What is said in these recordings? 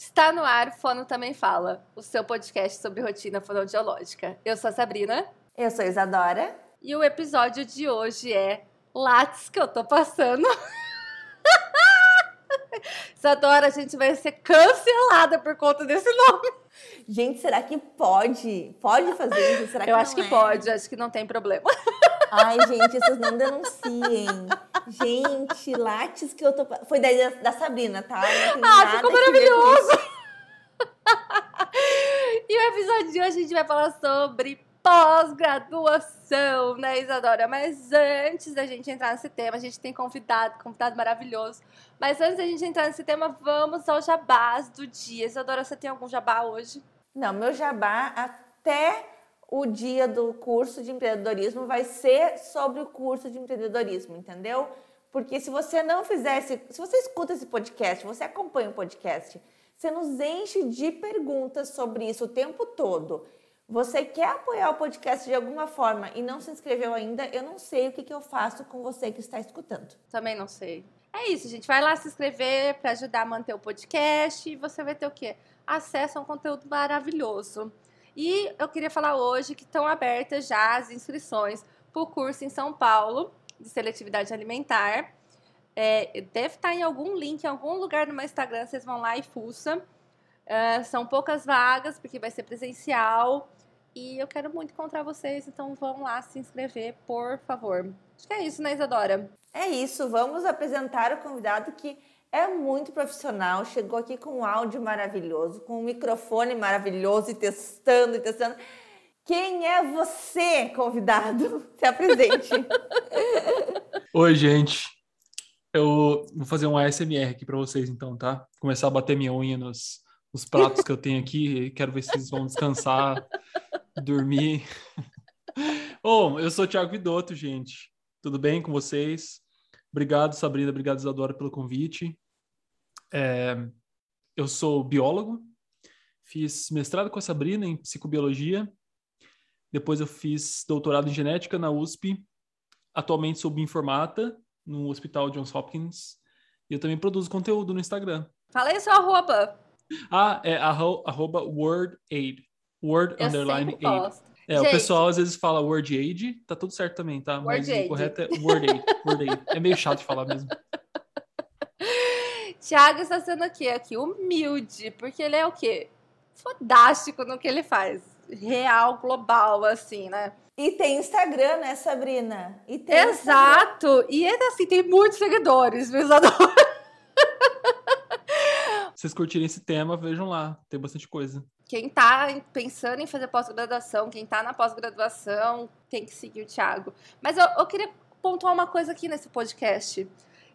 Está no ar, Fono Também Fala, o seu podcast sobre rotina fonoaudiológica. Eu sou a Sabrina. Eu sou a Isadora. E o episódio de hoje é Lattes que eu tô passando. Isadora, a gente vai ser cancelada por conta desse nome. Gente, será que pode? Pode fazer isso? Será que eu acho que é? pode, acho que não tem problema. Ai, gente, vocês não denunciem. Gente, lates que eu tô. Foi da, da Sabrina, tá? ah, ficou maravilhoso! e o episódio de hoje a gente vai falar sobre pós-graduação, né, Isadora? Mas antes da gente entrar nesse tema, a gente tem convidado, convidado maravilhoso. Mas antes da gente entrar nesse tema, vamos ao jabás do dia. Isadora, você tem algum jabá hoje? Não, meu jabá até o dia do curso de empreendedorismo vai ser sobre o curso de empreendedorismo, entendeu? Porque se você não fizesse, se você escuta esse podcast, você acompanha o podcast, você nos enche de perguntas sobre isso o tempo todo. Você quer apoiar o podcast de alguma forma e não se inscreveu ainda? Eu não sei o que, que eu faço com você que está escutando. Também não sei. É isso, gente. Vai lá se inscrever para ajudar a manter o podcast e você vai ter o quê? Acesso a um conteúdo maravilhoso. E eu queria falar hoje que estão abertas já as inscrições para o curso em São Paulo de seletividade alimentar. É, deve estar em algum link, em algum lugar no meu Instagram, vocês vão lá e fuça. Uh, são poucas vagas, porque vai ser presencial. E eu quero muito encontrar vocês, então vão lá se inscrever, por favor. Acho que é isso, né, Isadora? É isso, vamos apresentar o convidado que é muito profissional, chegou aqui com um áudio maravilhoso, com um microfone maravilhoso e testando e testando. Quem é você, convidado? Se apresente. Oi, gente. Eu vou fazer um ASMR aqui para vocês, então, tá? Começar a bater minha unha nos, nos pratos que eu tenho aqui. Quero ver se vocês vão descansar, dormir. Bom, eu sou o Thiago Vidotto, gente. Tudo bem com vocês? Obrigado, Sabrina. Obrigado, Isadora, pelo convite. É, eu sou biólogo. Fiz mestrado com a Sabrina em psicobiologia. Depois eu fiz doutorado em genética na USP. Atualmente sou bioinformata no Hospital Johns Hopkins. E eu também produzo conteúdo no Instagram. Fala aí seu arroba. Ah, é arro, arroba WordAid. Word eu underline aid. É, Gente, o pessoal às vezes fala word aid, tá tudo certo também, tá? Mas o correto é word aid, word aid. É meio chato de falar mesmo. Tiago está sendo aqui, aqui humilde, porque ele é o quê? Fodástico no que ele faz. Real, global, assim, né? E tem Instagram, né, Sabrina? E tem Exato! Instagram. E ele, assim, tem muitos seguidores, meus vocês curtirem esse tema, vejam lá, tem bastante coisa. Quem tá pensando em fazer pós-graduação, quem tá na pós-graduação, tem que seguir o Thiago. Mas eu, eu, queria pontuar uma coisa aqui nesse podcast.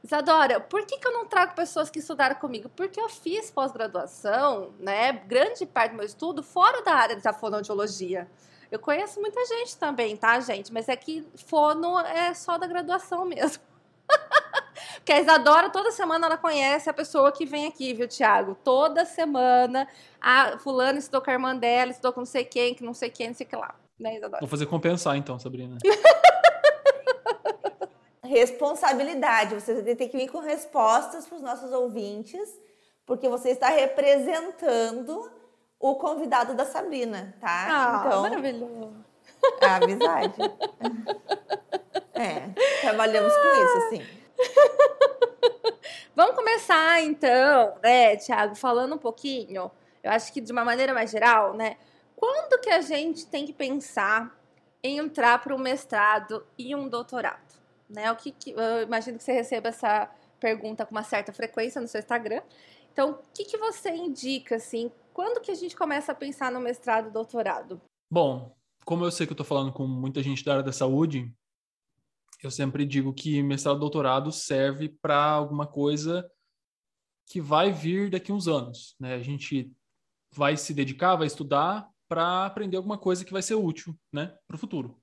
Isadora, por que, que eu não trago pessoas que estudaram comigo? Porque eu fiz pós-graduação, né? Grande parte do meu estudo fora da área da fonoaudiologia. Eu conheço muita gente também, tá, gente? Mas é que fono é só da graduação mesmo. Porque a Isadora, toda semana, ela conhece a pessoa que vem aqui, viu, Thiago? Toda semana, a fulano estudou com a irmã dela, estudou com não sei quem, que não sei quem, não sei o que lá. Né, Isadora? Vou fazer compensar, então, Sabrina. Responsabilidade. Você tem que vir com respostas para os nossos ouvintes, porque você está representando o convidado da Sabrina, tá? Ah, então, maravilhoso. A amizade. é, trabalhamos com isso, assim. Vamos começar então, né, Tiago, falando um pouquinho, eu acho que de uma maneira mais geral, né? Quando que a gente tem que pensar em entrar para um mestrado e um doutorado? Né? O que, que eu imagino que você receba essa pergunta com uma certa frequência no seu Instagram. Então, o que, que você indica, assim, quando que a gente começa a pensar no mestrado doutorado? Bom, como eu sei que eu estou falando com muita gente da área da saúde, eu sempre digo que mestrado doutorado serve para alguma coisa que vai vir daqui uns anos. Né? A gente vai se dedicar, vai estudar para aprender alguma coisa que vai ser útil né, para o futuro.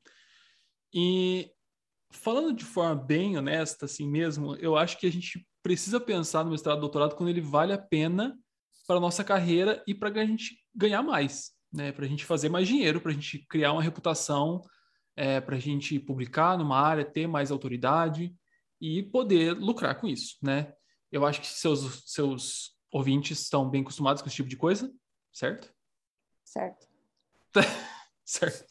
E falando de forma bem honesta, assim mesmo, eu acho que a gente precisa pensar no mestrado e doutorado quando ele vale a pena para a nossa carreira e para a gente ganhar mais, né? para a gente fazer mais dinheiro, para a gente criar uma reputação é, para a gente publicar numa área, ter mais autoridade e poder lucrar com isso, né? Eu acho que seus, seus ouvintes estão bem acostumados com esse tipo de coisa, certo? Certo. certo.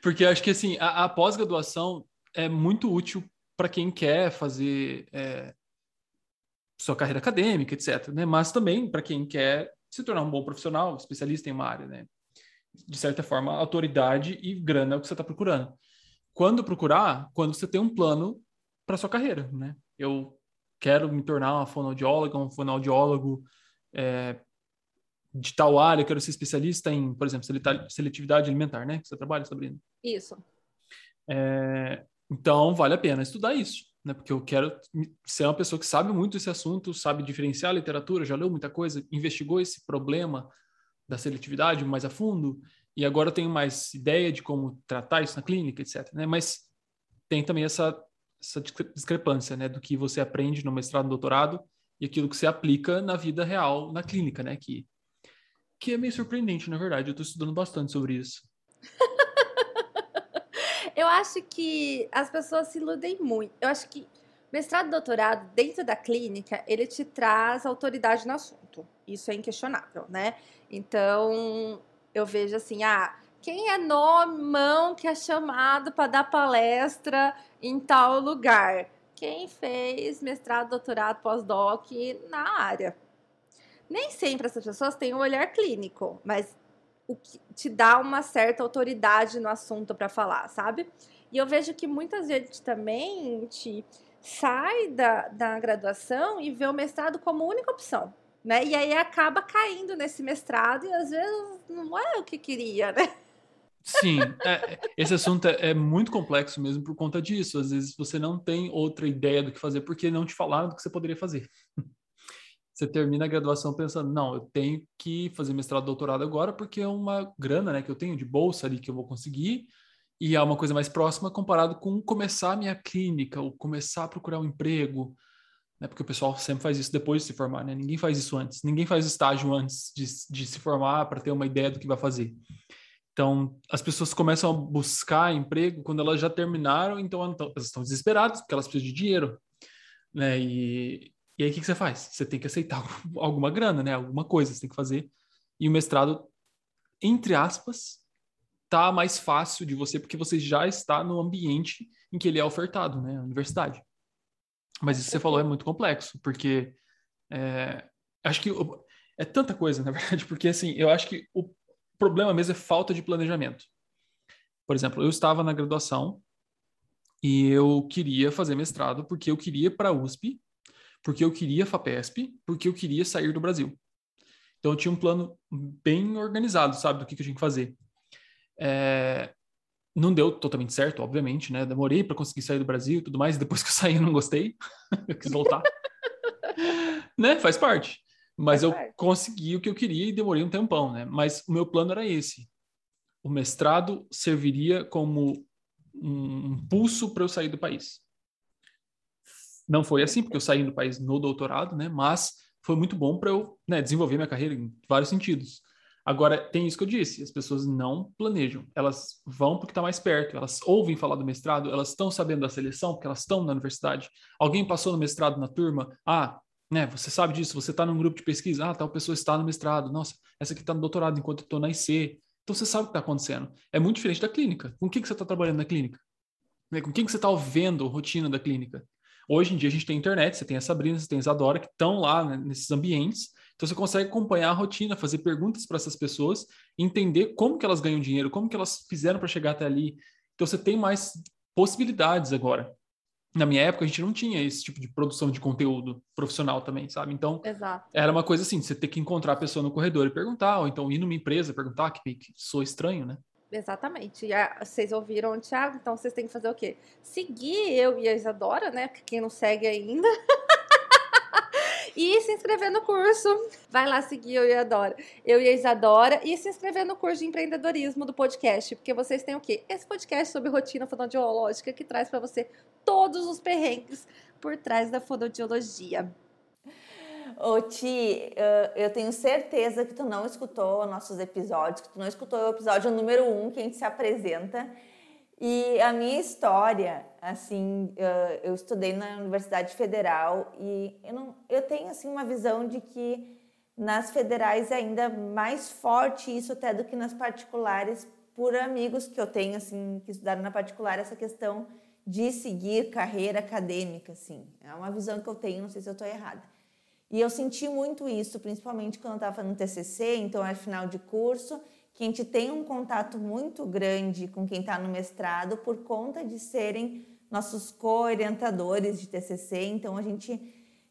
Porque acho que assim, a, a pós-graduação é muito útil para quem quer fazer é, sua carreira acadêmica, etc. Né? Mas também para quem quer se tornar um bom profissional, especialista em uma área, né? De certa forma, autoridade e grana é o que você está procurando. Quando procurar? Quando você tem um plano para sua carreira, né? Eu quero me tornar uma fonoaudióloga, um fonoaudiólogo é, de tal área, quero ser especialista em, por exemplo, seletividade alimentar, né? Que você trabalha, Sabrina? Isso. É, então, vale a pena estudar isso né? Porque eu quero ser uma pessoa que sabe muito esse assunto, sabe diferenciar a literatura, já leu muita coisa, investigou esse problema da seletividade mais a fundo e agora tenho mais ideia de como tratar isso na clínica, etc. Né? Mas tem também essa, essa discrepância, né, do que você aprende no mestrado, no doutorado e aquilo que você aplica na vida real, na clínica, né, que que é meio surpreendente, na verdade. Eu estou estudando bastante sobre isso. Eu acho que as pessoas se iludem muito. Eu acho que mestrado e doutorado, dentro da clínica, ele te traz autoridade no assunto. Isso é inquestionável, né? Então, eu vejo assim, ah, quem é nomão que é chamado para dar palestra em tal lugar? Quem fez mestrado, doutorado, pós-doc na área. Nem sempre essas pessoas têm um olhar clínico, mas o que te dá uma certa autoridade no assunto para falar, sabe? E eu vejo que muitas vezes também te sai da, da graduação e vê o mestrado como única opção, né? E aí acaba caindo nesse mestrado e às vezes não é o que queria, né? Sim, é, esse assunto é, é, muito complexo mesmo por conta disso. Às vezes você não tem outra ideia do que fazer porque não te falaram do que você poderia fazer você termina a graduação pensando, não, eu tenho que fazer mestrado, doutorado agora, porque é uma grana, né, que eu tenho de bolsa ali que eu vou conseguir, e é uma coisa mais próxima comparado com começar a minha clínica, ou começar a procurar um emprego, né, porque o pessoal sempre faz isso depois de se formar, né, ninguém faz isso antes, ninguém faz estágio antes de, de se formar para ter uma ideia do que vai fazer. Então, as pessoas começam a buscar emprego quando elas já terminaram, então elas estão desesperadas, porque elas precisam de dinheiro, né, e, e aí, o que, que você faz? Você tem que aceitar alguma grana, né? Alguma coisa você tem que fazer. E o mestrado, entre aspas, tá mais fácil de você, porque você já está no ambiente em que ele é ofertado, né? A universidade. Mas isso que você falou é muito complexo, porque é, acho que é tanta coisa, na verdade, porque assim, eu acho que o problema mesmo é falta de planejamento. Por exemplo, eu estava na graduação e eu queria fazer mestrado porque eu queria para a USP porque eu queria FAPESP, porque eu queria sair do Brasil. Então eu tinha um plano bem organizado, sabe, do que, que eu tinha que fazer. É... Não deu totalmente certo, obviamente, né? Demorei para conseguir sair do Brasil e tudo mais. Depois que eu saí, eu não gostei. eu quis voltar. né? Faz parte. Mas Faz eu parte. consegui o que eu queria e demorei um tempão, né? Mas o meu plano era esse. O mestrado serviria como um impulso para eu sair do país. Não foi assim, porque eu saí do país no doutorado, né? Mas foi muito bom para eu né, desenvolver minha carreira em vários sentidos. Agora, tem isso que eu disse, as pessoas não planejam, elas vão porque está mais perto, elas ouvem falar do mestrado, elas estão sabendo da seleção, porque elas estão na universidade. Alguém passou no mestrado na turma, ah, né, você sabe disso, você está num grupo de pesquisa, ah, tal pessoa está no mestrado, nossa, essa aqui está no doutorado enquanto eu estou na IC. Então você sabe o que está acontecendo. É muito diferente da clínica. Com o que, que você está trabalhando na clínica? Né, com quem que você está vendo a rotina da clínica? Hoje em dia a gente tem internet, você tem a Sabrina, você tem a Isadora, que estão lá né, nesses ambientes. Então você consegue acompanhar a rotina, fazer perguntas para essas pessoas, entender como que elas ganham dinheiro, como que elas fizeram para chegar até ali. Então você tem mais possibilidades agora. Na minha época a gente não tinha esse tipo de produção de conteúdo profissional também, sabe? Então Exato. era uma coisa assim, você ter que encontrar a pessoa no corredor e perguntar, ou então ir numa empresa perguntar, que, que sou estranho, né? Exatamente. E a, vocês ouviram o Thiago, então vocês têm que fazer o quê? Seguir eu e a Isadora, né? Quem não segue ainda. e se inscrever no curso. Vai lá seguir eu e a Dora. Eu e a Isadora. E se inscrever no curso de empreendedorismo do podcast. Porque vocês têm o quê? Esse podcast sobre rotina fonoaudiológica que traz para você todos os perrengues por trás da fonoaudiologia. Ô, Ti, eu tenho certeza que tu não escutou nossos episódios, que tu não escutou o episódio número um, que a gente se apresenta. E a minha história, assim, eu estudei na Universidade Federal e eu, não, eu tenho assim uma visão de que nas federais é ainda mais forte isso até do que nas particulares, por amigos que eu tenho assim que estudaram na particular essa questão de seguir carreira acadêmica, assim. É uma visão que eu tenho, não sei se eu estou errada. E eu senti muito isso, principalmente quando eu estava fazendo TCC, então é final de curso, que a gente tem um contato muito grande com quem está no mestrado por conta de serem nossos co-orientadores de TCC, então a gente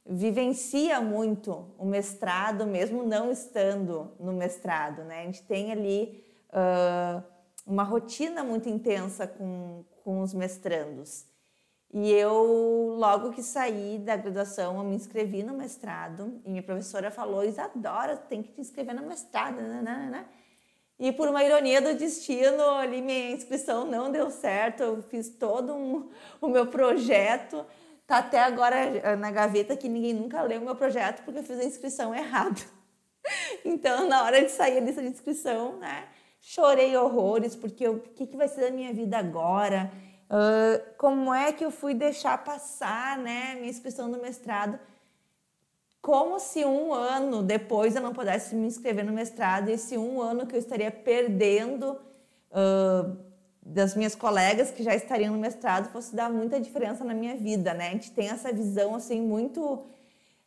vivencia muito o mestrado, mesmo não estando no mestrado, né? A gente tem ali uh, uma rotina muito intensa com, com os mestrandos. E eu, logo que saí da graduação, eu me inscrevi no mestrado e minha professora falou: Isadora, tem que te inscrever no mestrado, né, né, né? E por uma ironia do destino, ali minha inscrição não deu certo, eu fiz todo um, o meu projeto, tá até agora eh, na gaveta que ninguém nunca leu o meu projeto porque eu fiz a inscrição errada. Então, na hora de sair a lista de inscrição, né, chorei horrores porque o que, que vai ser da minha vida agora? Uh, como é que eu fui deixar passar, né, minha inscrição no mestrado? como se um ano depois eu não pudesse me inscrever no mestrado, esse um ano que eu estaria perdendo uh, das minhas colegas que já estariam no mestrado fosse dar muita diferença na minha vida, né? A gente tem essa visão assim muito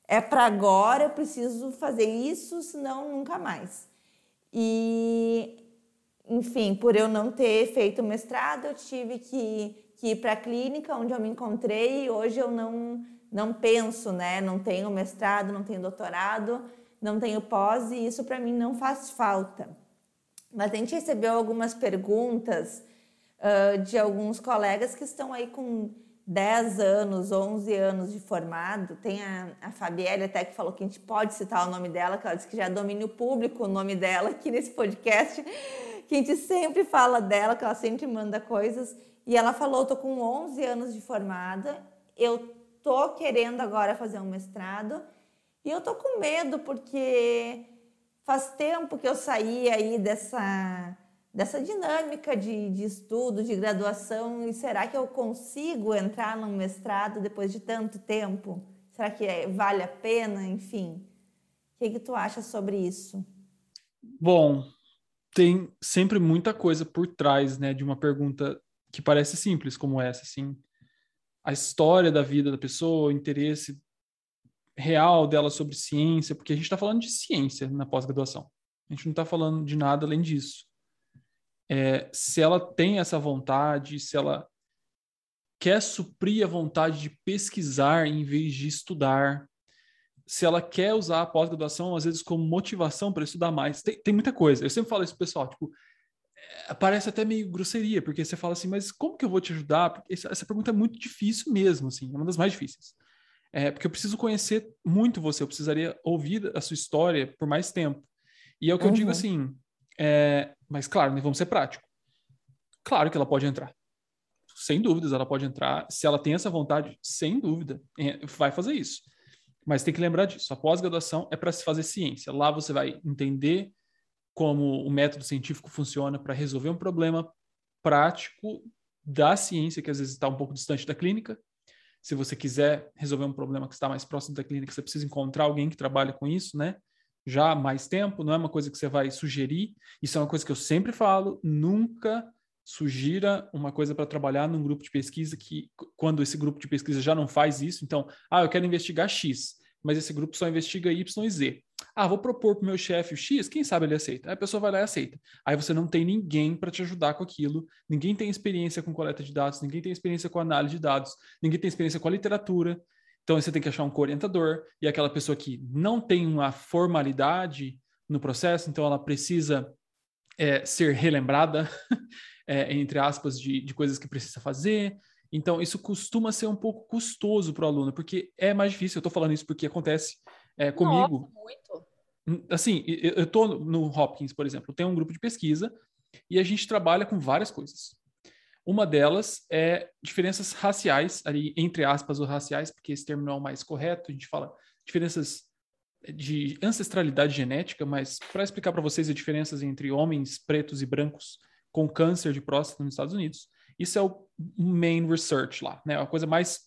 é para agora, eu preciso fazer isso, senão nunca mais. E enfim, por eu não ter feito mestrado, eu tive que, que ir para a clínica onde eu me encontrei e hoje eu não não penso, né? Não tenho mestrado, não tenho doutorado, não tenho pós e isso para mim não faz falta. Mas a gente recebeu algumas perguntas uh, de alguns colegas que estão aí com 10 anos, 11 anos de formado. Tem a, a Fabielle até que falou que a gente pode citar o nome dela, que ela disse que já é domínio público o nome dela aqui nesse podcast, que a gente sempre fala dela, que ela sempre manda coisas. E ela falou, estou com 11 anos de formada, eu tô querendo agora fazer um mestrado e eu tô com medo porque faz tempo que eu saí aí dessa dessa dinâmica de, de estudo, de graduação, e será que eu consigo entrar num mestrado depois de tanto tempo? Será que é, vale a pena? Enfim, o que, que tu acha sobre isso? Bom, tem sempre muita coisa por trás, né, de uma pergunta que parece simples como essa, assim a história da vida da pessoa, o interesse real dela sobre ciência, porque a gente está falando de ciência na pós-graduação. A gente não está falando de nada além disso. É, se ela tem essa vontade, se ela quer suprir a vontade de pesquisar em vez de estudar, se ela quer usar a pós-graduação, às vezes, como motivação para estudar mais. Tem, tem muita coisa. Eu sempre falo isso, pessoal, tipo, parece até meio grosseria, porque você fala assim, mas como que eu vou te ajudar? Porque essa, essa pergunta é muito difícil mesmo, assim, é uma das mais difíceis. É, porque eu preciso conhecer muito você, eu precisaria ouvir a sua história por mais tempo. E é o que uhum. eu digo uhum. assim, é, mas claro, né, vamos ser prático. Claro que ela pode entrar. Sem dúvidas, ela pode entrar. Se ela tem essa vontade, sem dúvida, é, vai fazer isso. Mas tem que lembrar disso. A pós-graduação é para se fazer ciência. Lá você vai entender como o método científico funciona para resolver um problema prático da ciência, que às vezes está um pouco distante da clínica. Se você quiser resolver um problema que está mais próximo da clínica, você precisa encontrar alguém que trabalha com isso, né? Já há mais tempo, não é uma coisa que você vai sugerir. Isso é uma coisa que eu sempre falo: nunca sugira uma coisa para trabalhar num grupo de pesquisa que, quando esse grupo de pesquisa já não faz isso, então, ah, eu quero investigar X, mas esse grupo só investiga Y e Z. Ah, vou propor para o meu chefe X, quem sabe ele aceita. Aí a pessoa vai lá e aceita. Aí você não tem ninguém para te ajudar com aquilo, ninguém tem experiência com coleta de dados, ninguém tem experiência com análise de dados, ninguém tem experiência com a literatura. Então você tem que achar um co-orientador e aquela pessoa que não tem uma formalidade no processo, então ela precisa é, ser relembrada, é, entre aspas, de, de coisas que precisa fazer. Então, isso costuma ser um pouco custoso para o aluno, porque é mais difícil. Eu estou falando isso porque acontece é, comigo. Nossa, muito assim, eu estou no Hopkins, por exemplo, tem um grupo de pesquisa e a gente trabalha com várias coisas. Uma delas é diferenças raciais, ali entre aspas, ou raciais, porque esse termo não é o mais correto, a gente fala diferenças de ancestralidade genética, mas para explicar para vocês as diferenças entre homens pretos e brancos com câncer de próstata nos Estados Unidos. Isso é o main research lá, né? A coisa mais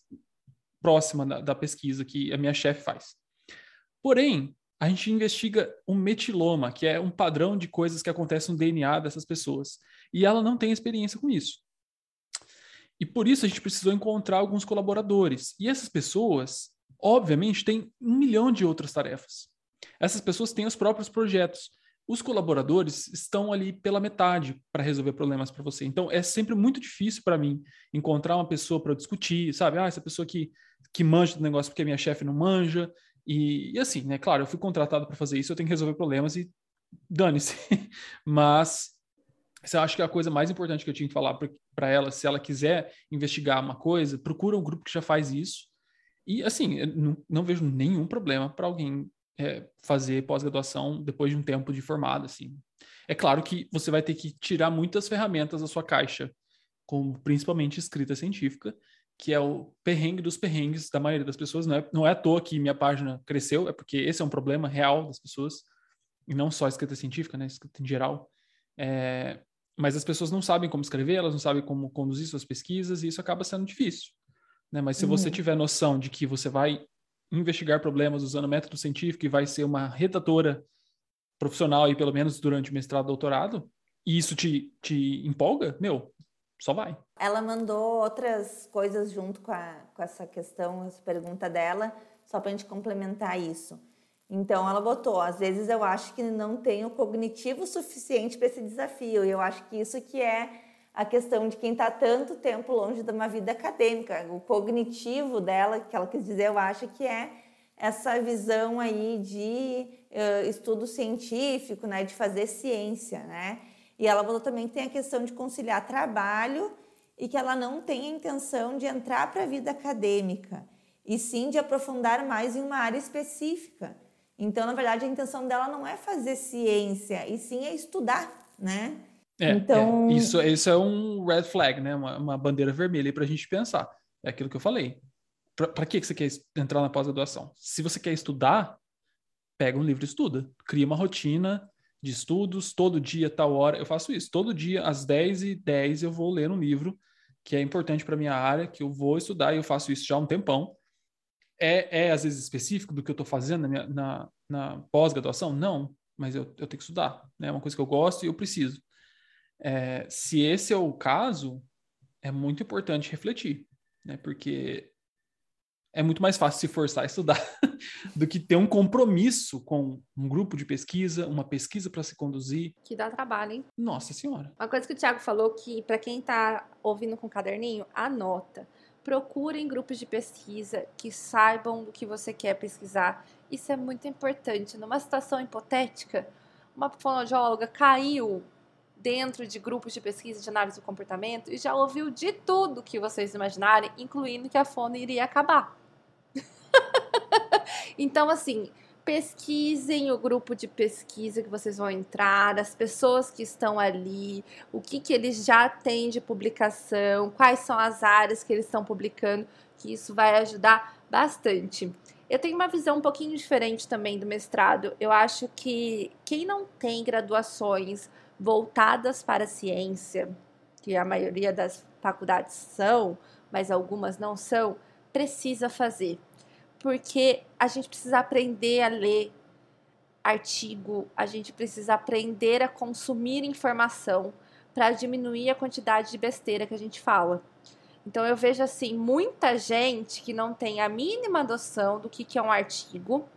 próxima da, da pesquisa que a minha chefe faz. Porém, a gente investiga um metiloma, que é um padrão de coisas que acontecem no DNA dessas pessoas. E ela não tem experiência com isso. E por isso a gente precisou encontrar alguns colaboradores. E essas pessoas, obviamente, têm um milhão de outras tarefas. Essas pessoas têm os próprios projetos. Os colaboradores estão ali pela metade para resolver problemas para você. Então é sempre muito difícil para mim encontrar uma pessoa para discutir, sabe? Ah, essa pessoa que, que manja do negócio porque a minha chefe não manja. E, e assim, né? Claro, eu fui contratado para fazer isso, eu tenho que resolver problemas e dane-se. Mas você acha que a coisa mais importante que eu tinha que falar para ela, se ela quiser investigar uma coisa, procura um grupo que já faz isso. E assim, não, não vejo nenhum problema para alguém é, fazer pós-graduação depois de um tempo de formado, assim. É claro que você vai ter que tirar muitas ferramentas da sua caixa, como principalmente escrita científica, que é o perrengue dos perrengues da maioria das pessoas. Não é, não é à toa que minha página cresceu, é porque esse é um problema real das pessoas, e não só escrita científica, né, escrita em geral. É, mas as pessoas não sabem como escrever, elas não sabem como conduzir suas pesquisas, e isso acaba sendo difícil. Né? Mas se uhum. você tiver noção de que você vai investigar problemas usando método científico e vai ser uma redatora profissional aí pelo menos durante o mestrado doutorado, e isso te, te empolga, meu, só vai. Ela mandou outras coisas junto com, a, com essa questão, essa pergunta dela, só para a gente complementar isso. Então, ela botou: às vezes eu acho que não tenho cognitivo suficiente para esse desafio, e eu acho que isso que é a questão de quem está tanto tempo longe de uma vida acadêmica. O cognitivo dela, que ela quis dizer, eu acho que é essa visão aí de uh, estudo científico, né, de fazer ciência, né? E ela falou também que tem a questão de conciliar trabalho e que ela não tem a intenção de entrar para a vida acadêmica, e sim de aprofundar mais em uma área específica. Então, na verdade, a intenção dela não é fazer ciência, e sim é estudar, né? É, é, então... É. Isso, isso é um red flag, né? Uma, uma bandeira vermelha para a gente pensar. É aquilo que eu falei. Para que você quer entrar na pós-graduação? Se você quer estudar, pega um livro e estuda. Cria uma rotina de estudos, todo dia, tal hora. Eu faço isso. Todo dia, às 10 e 10 eu vou ler um livro que é importante para minha área, que eu vou estudar, e eu faço isso já há um tempão. É, é às vezes específico do que eu estou fazendo na, na, na pós-graduação? Não, mas eu, eu tenho que estudar. Né? É uma coisa que eu gosto e eu preciso. É, se esse é o caso, é muito importante refletir, né? Porque é muito mais fácil se forçar a estudar do que ter um compromisso com um grupo de pesquisa, uma pesquisa para se conduzir. Que dá trabalho, hein? Nossa Senhora. Uma coisa que o Thiago falou que, para quem está ouvindo com caderninho, anota. Procurem grupos de pesquisa que saibam do que você quer pesquisar. Isso é muito importante. Numa situação hipotética, uma fonoaudióloga caiu dentro de grupos de pesquisa de análise do comportamento e já ouviu de tudo que vocês imaginarem, incluindo que a fone iria acabar. então, assim, pesquisem o grupo de pesquisa que vocês vão entrar, as pessoas que estão ali, o que, que eles já têm de publicação, quais são as áreas que eles estão publicando, que isso vai ajudar bastante. Eu tenho uma visão um pouquinho diferente também do mestrado. Eu acho que quem não tem graduações voltadas para a ciência, que a maioria das faculdades são, mas algumas não são, precisa fazer. Porque a gente precisa aprender a ler artigo, a gente precisa aprender a consumir informação para diminuir a quantidade de besteira que a gente fala. Então eu vejo assim, muita gente que não tem a mínima noção do que, que é um artigo,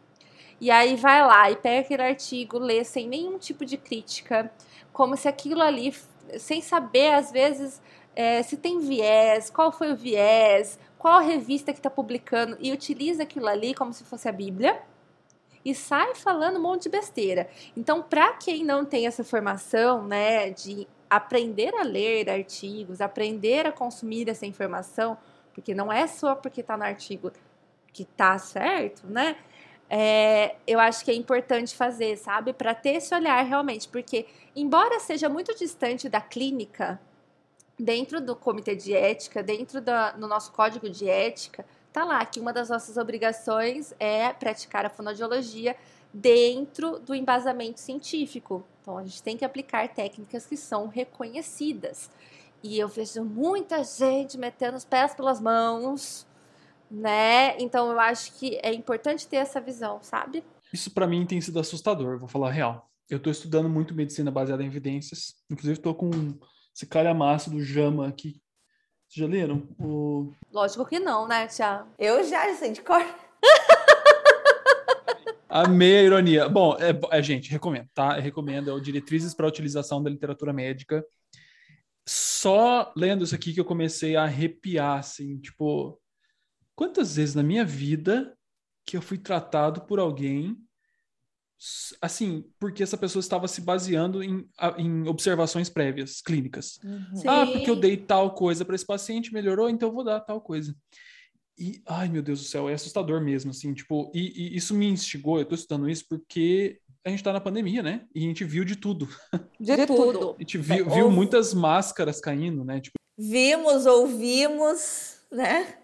e aí vai lá e pega aquele artigo, lê sem nenhum tipo de crítica, como se aquilo ali, sem saber às vezes é, se tem viés, qual foi o viés, qual revista que está publicando, e utiliza aquilo ali como se fosse a Bíblia e sai falando um monte de besteira. Então, para quem não tem essa formação, né, de aprender a ler artigos, aprender a consumir essa informação, porque não é só porque está no artigo que tá certo, né? É, eu acho que é importante fazer, sabe? Para ter esse olhar realmente, porque, embora seja muito distante da clínica, dentro do comitê de ética, dentro da, no nosso código de ética, tá lá que uma das nossas obrigações é praticar a fonoaudiologia dentro do embasamento científico. Então, a gente tem que aplicar técnicas que são reconhecidas. E eu vejo muita gente metendo os pés pelas mãos, né? Então eu acho que é importante ter essa visão, sabe? Isso para mim tem sido assustador, vou falar a real. Eu estou estudando muito medicina baseada em evidências. Inclusive estou com esse calhamaço do Jama aqui. Vocês já leram? O... Lógico que não, né, Tia? Eu já, sei de cor. Amei a ironia. Bom, é, é, gente, recomendo, tá? Eu recomendo. É o Diretrizes para a Utilização da Literatura Médica. Só lendo isso aqui que eu comecei a arrepiar, assim, tipo, quantas vezes na minha vida que eu fui tratado por alguém assim, porque essa pessoa estava se baseando em, em observações prévias, clínicas. Uhum. Ah, porque eu dei tal coisa para esse paciente, melhorou, então eu vou dar tal coisa. E, ai meu Deus do céu, é assustador mesmo, assim, tipo, e, e isso me instigou, eu tô estudando isso porque a gente tá na pandemia, né? E a gente viu de tudo. De, de tudo. A gente viu, viu muitas máscaras caindo, né? Tipo... Vimos, ouvimos, né?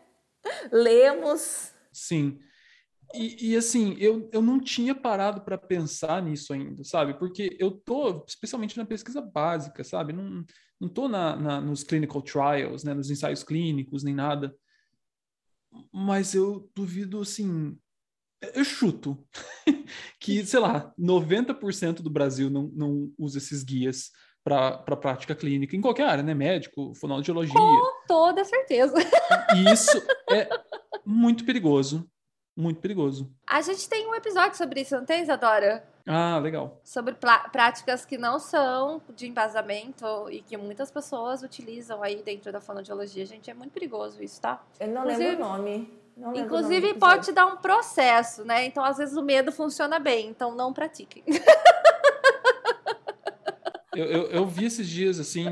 Lemos. Sim. E, e, assim, eu, eu não tinha parado para pensar nisso ainda, sabe? Porque eu tô, especialmente na pesquisa básica, sabe? Não, não tô na, na, nos clinical trials, né? Nos ensaios clínicos, nem nada. Mas eu duvido, assim, eu chuto que, sei lá, 90% do Brasil não, não usa esses guias para prática clínica, em qualquer área, né? Médico, fonoaudiologia. Com toda certeza. E isso é muito perigoso muito perigoso. A gente tem um episódio sobre isso, não tem, Isadora? Ah, legal. Sobre práticas que não são de embasamento e que muitas pessoas utilizam aí dentro da fonoaudiologia. Gente, é muito perigoso isso, tá? Eu não inclusive, lembro o nome. Não inclusive, nome pode te dar um processo, né? Então, às vezes, o medo funciona bem. Então, não pratiquem. eu, eu, eu vi esses dias, assim,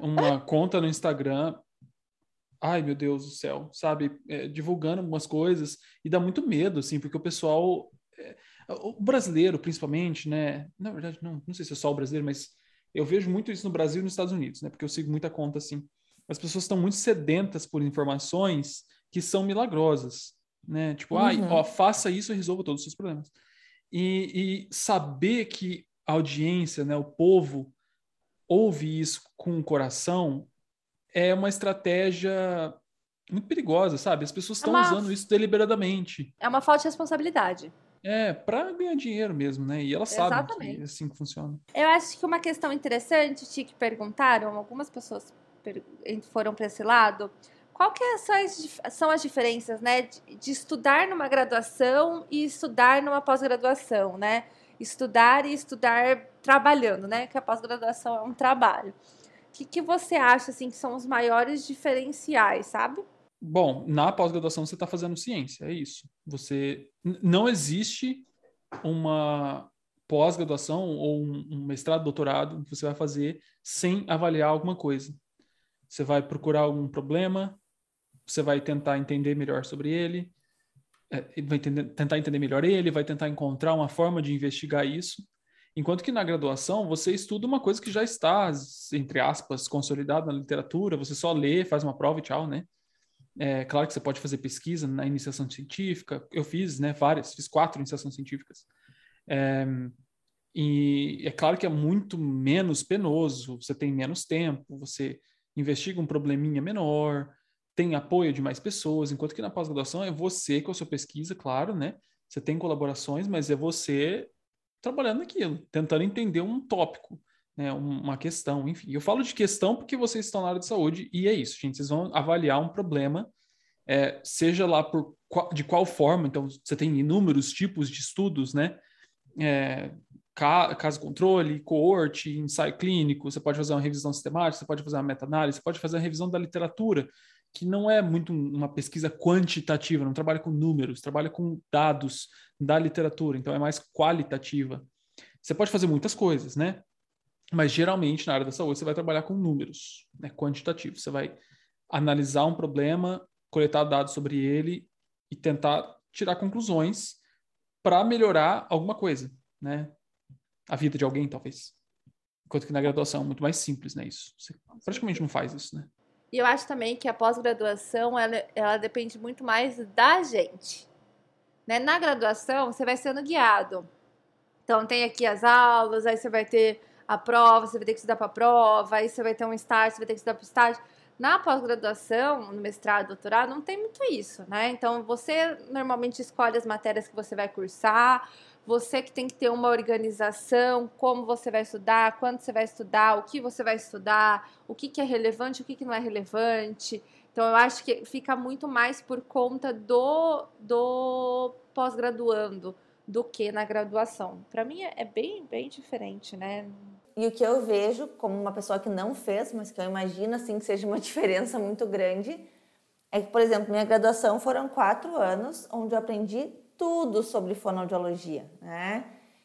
uma conta no Instagram. Ai meu Deus do céu, sabe, é, divulgando algumas coisas. E dá muito medo, assim, porque o pessoal, é, o brasileiro principalmente, né, na verdade não, não sei se é só o brasileiro, mas eu vejo muito isso no Brasil e nos Estados Unidos, né, porque eu sigo muita conta assim, as pessoas estão muito sedentas por informações que são milagrosas, né, tipo, uhum. ai, ó, faça isso e resolva todos os seus problemas. E, e saber que a audiência, né, o povo ouve isso com o coração é uma estratégia muito perigosa, sabe? As pessoas estão é uma... usando isso deliberadamente. É uma falta de responsabilidade. É, para ganhar dinheiro mesmo, né? E elas Exatamente. sabem que é assim que funciona. Eu acho que uma questão interessante, Ti, que perguntaram, algumas pessoas foram para esse lado, qual que é são as diferenças, né, de, de estudar numa graduação e estudar numa pós-graduação, né? Estudar e estudar trabalhando, né? Que a pós-graduação é um trabalho que, que você acha assim que são os maiores diferenciais, sabe? Bom, na pós-graduação você está fazendo ciência, é isso. Você não existe uma pós-graduação ou um, um mestrado, doutorado que você vai fazer sem avaliar alguma coisa. Você vai procurar algum problema, você vai tentar entender melhor sobre ele, é, vai entender, tentar entender melhor ele, vai tentar encontrar uma forma de investigar isso. Enquanto que na graduação você estuda uma coisa que já está, entre aspas, consolidada na literatura, você só lê, faz uma prova e tchau, né? É claro que você pode fazer pesquisa na iniciação científica, eu fiz, né, várias, fiz quatro iniciações científicas. É, e é claro que é muito menos penoso, você tem menos tempo, você investiga um probleminha menor, tem apoio de mais pessoas, enquanto que na pós-graduação é você com a sua pesquisa, claro, né? Você tem colaborações, mas é você trabalhando naquilo, tentando entender um tópico, né, uma questão, enfim. Eu falo de questão porque vocês estão na área de saúde e é isso, gente. Vocês vão avaliar um problema, é, seja lá por de qual forma. Então, você tem inúmeros tipos de estudos, né? É, caso controle, coorte, ensaio clínico, você pode fazer uma revisão sistemática, você pode fazer uma meta-análise, você pode fazer uma revisão da literatura, que não é muito uma pesquisa quantitativa, não trabalha com números, trabalha com dados da literatura, então é mais qualitativa. Você pode fazer muitas coisas, né? Mas geralmente na área da saúde você vai trabalhar com números, né? quantitativo. Você vai analisar um problema, coletar dados sobre ele e tentar tirar conclusões para melhorar alguma coisa, né? A vida de alguém, talvez. Enquanto que na graduação é muito mais simples, né? Isso. Você praticamente não faz isso, né? E eu acho também que a pós-graduação, ela, ela depende muito mais da gente. Né? Na graduação, você vai sendo guiado. Então, tem aqui as aulas, aí você vai ter a prova, você vai ter que estudar para a prova, aí você vai ter um estágio, você vai ter que estudar para o estágio. Na pós-graduação, no mestrado, doutorado, não tem muito isso, né? Então, você normalmente escolhe as matérias que você vai cursar, você que tem que ter uma organização, como você vai estudar, quando você vai estudar, o que você vai estudar, o que, que é relevante, o que, que não é relevante. Então, eu acho que fica muito mais por conta do, do pós-graduando do que na graduação. Para mim, é bem, bem diferente, né? E o que eu vejo como uma pessoa que não fez, mas que eu imagino assim que seja uma diferença muito grande, é que, por exemplo, minha graduação foram quatro anos onde eu aprendi tudo sobre fonoaudiologia, né?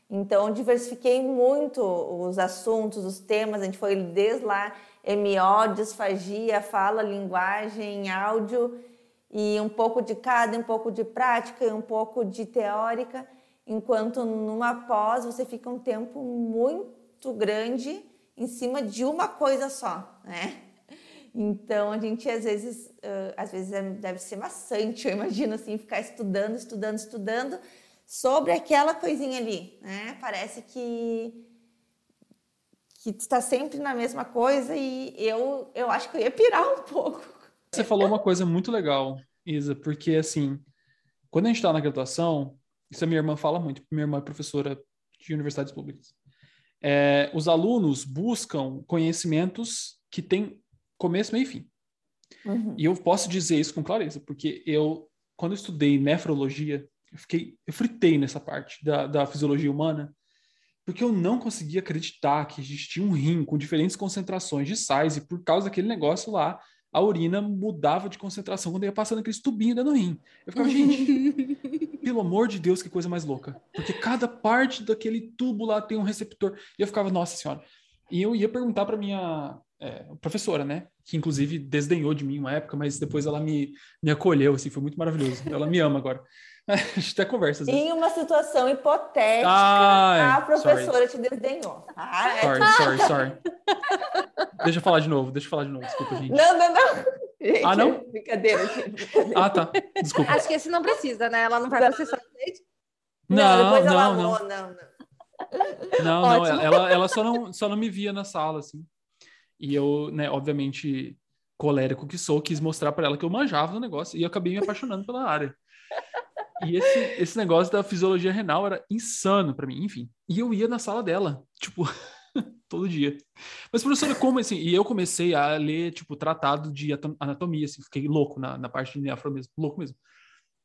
Então, diversifiquei muito os assuntos, os temas. A gente foi desde lá MO, disfagia, fala, linguagem, áudio, e um pouco de cada, um pouco de prática e um pouco de teórica. Enquanto numa pós você fica um tempo muito grande em cima de uma coisa só, né? Então a gente às vezes, uh, às vezes é, deve ser maçante, eu imagino assim, ficar estudando, estudando, estudando sobre aquela coisinha ali, né? Parece que que está sempre na mesma coisa e eu eu acho que eu ia pirar um pouco. Você falou uma coisa muito legal, Isa, porque assim, quando a gente está na graduação, isso a minha irmã fala muito, minha irmã é professora de universidades públicas é, os alunos buscam conhecimentos que têm começo, meio e fim. Uhum. E eu posso dizer isso com clareza, porque eu, quando eu estudei nefrologia, eu fiquei, eu fritei nessa parte da, da fisiologia humana, porque eu não conseguia acreditar que existia um rim com diferentes concentrações de sais e por causa daquele negócio lá, a urina mudava de concentração quando ia passando aqueles tubinhos dentro do rim. Eu ficava, gente, pelo amor de Deus, que coisa mais louca. Porque cada parte daquele tubo lá tem um receptor. E eu ficava, nossa senhora. E eu ia perguntar para minha é, professora, né? Que inclusive desdenhou de mim uma época, mas depois ela me, me acolheu, assim, foi muito maravilhoso. Ela me ama agora. A gente até conversa. Em uma situação hipotética, Ai, a professora sorry. te desdenhou. Ah, é sorry, sorry, sorry. deixa eu falar de novo, deixa eu falar de novo, desculpa, gente. Não, não, não. Gente, ah, não? Brincadeira, gente. Brincadeira. Ah, tá. Desculpa. Acho que esse não precisa, né? Ela não vai processar o leite. Não, não, depois ela não. Amou, não, não. Não, não, ela, ela só não, só não me via na sala, assim. E eu, né, obviamente, colérico que sou, quis mostrar para ela que eu manjava no negócio e eu acabei me apaixonando pela área. E esse, esse negócio da fisiologia renal era insano para mim, enfim. E eu ia na sala dela, tipo, todo dia. Mas, professora, como assim? E eu comecei a ler, tipo, tratado de anatomia, assim, fiquei louco na, na parte de nefro mesmo, louco mesmo.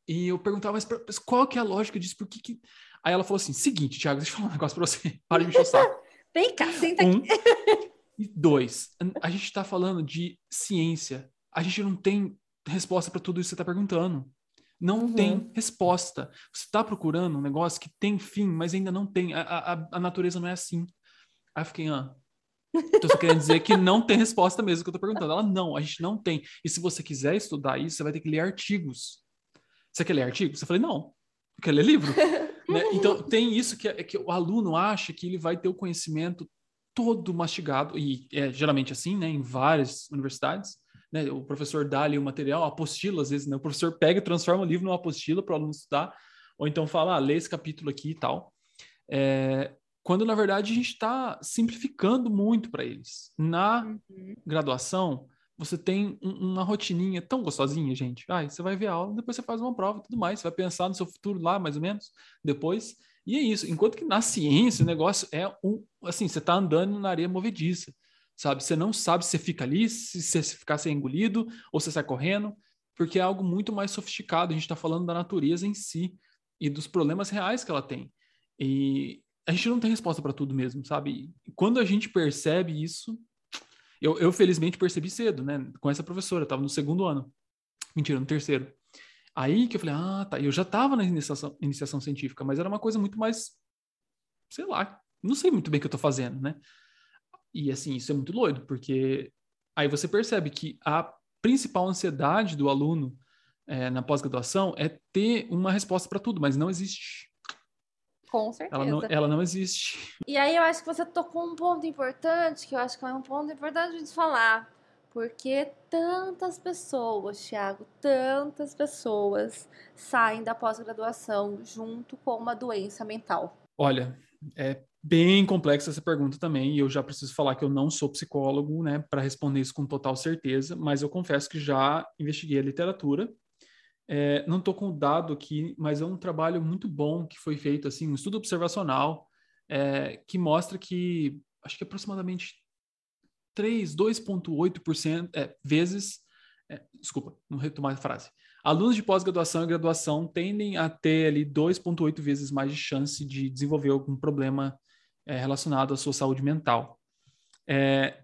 E eu perguntava, mas, mas qual que é a lógica disso? Por que que... Aí ela falou assim, seguinte, Thiago, deixa eu falar um negócio pra você. Para de me encher o saco. Vem cá, senta um, aqui. E dois, a gente tá falando de ciência. A gente não tem resposta para tudo isso que você tá perguntando. Não uhum. tem resposta. Você está procurando um negócio que tem fim, mas ainda não tem. A, a, a natureza não é assim. Aí eu fiquei, ah. Então você querendo dizer que não tem resposta mesmo que eu tô perguntando. Ela, não, a gente não tem. E se você quiser estudar isso, você vai ter que ler artigos. Você quer ler artigos? Eu falei, não. Eu quero ler livro. né? Então tem isso que, é, que o aluno acha que ele vai ter o conhecimento todo mastigado, e é geralmente assim, né, em várias universidades né, o professor dá ali o material, apostila, às vezes, né, o professor pega e transforma o livro numa apostila para o aluno estudar, ou então fala, ah, lê esse capítulo aqui e tal. É, quando, na verdade, a gente está simplificando muito para eles. Na uhum. graduação, você tem um, uma rotininha tão gostosinha, gente. Ai, você vai ver a aula, depois você faz uma prova e tudo mais, você vai pensar no seu futuro lá, mais ou menos, depois. E é isso. Enquanto que na ciência, o negócio é um. Assim, você está andando na areia movediça sabe? Você não sabe se você fica ali, se você ficar sem engolido ou se sai correndo, porque é algo muito mais sofisticado. A gente está falando da natureza em si e dos problemas reais que ela tem. E a gente não tem resposta para tudo mesmo, sabe? Quando a gente percebe isso, eu, eu felizmente percebi cedo, né? Com essa professora, estava no segundo ano, mentira, no terceiro. Aí que eu falei, ah, tá. Eu já estava na iniciação, iniciação científica, mas era uma coisa muito mais, sei lá, não sei muito bem o que eu estou fazendo, né? E assim, isso é muito doido, porque aí você percebe que a principal ansiedade do aluno é, na pós-graduação é ter uma resposta para tudo, mas não existe. Com certeza. Ela não, ela não existe. E aí eu acho que você tocou um ponto importante, que eu acho que é um ponto importante de falar. Porque tantas pessoas, Thiago, tantas pessoas saem da pós-graduação junto com uma doença mental. Olha, é bem complexa essa pergunta também, e eu já preciso falar que eu não sou psicólogo, né, para responder isso com total certeza, mas eu confesso que já investiguei a literatura. É, não estou com o dado aqui, mas é um trabalho muito bom que foi feito, assim, um estudo observacional é, que mostra que, acho que aproximadamente 3, 2,8% é, vezes, é, desculpa, vamos retomar a frase. Alunos de pós-graduação e graduação tendem a ter ali 2,8 vezes mais de chance de desenvolver algum problema é, relacionado à sua saúde mental. É,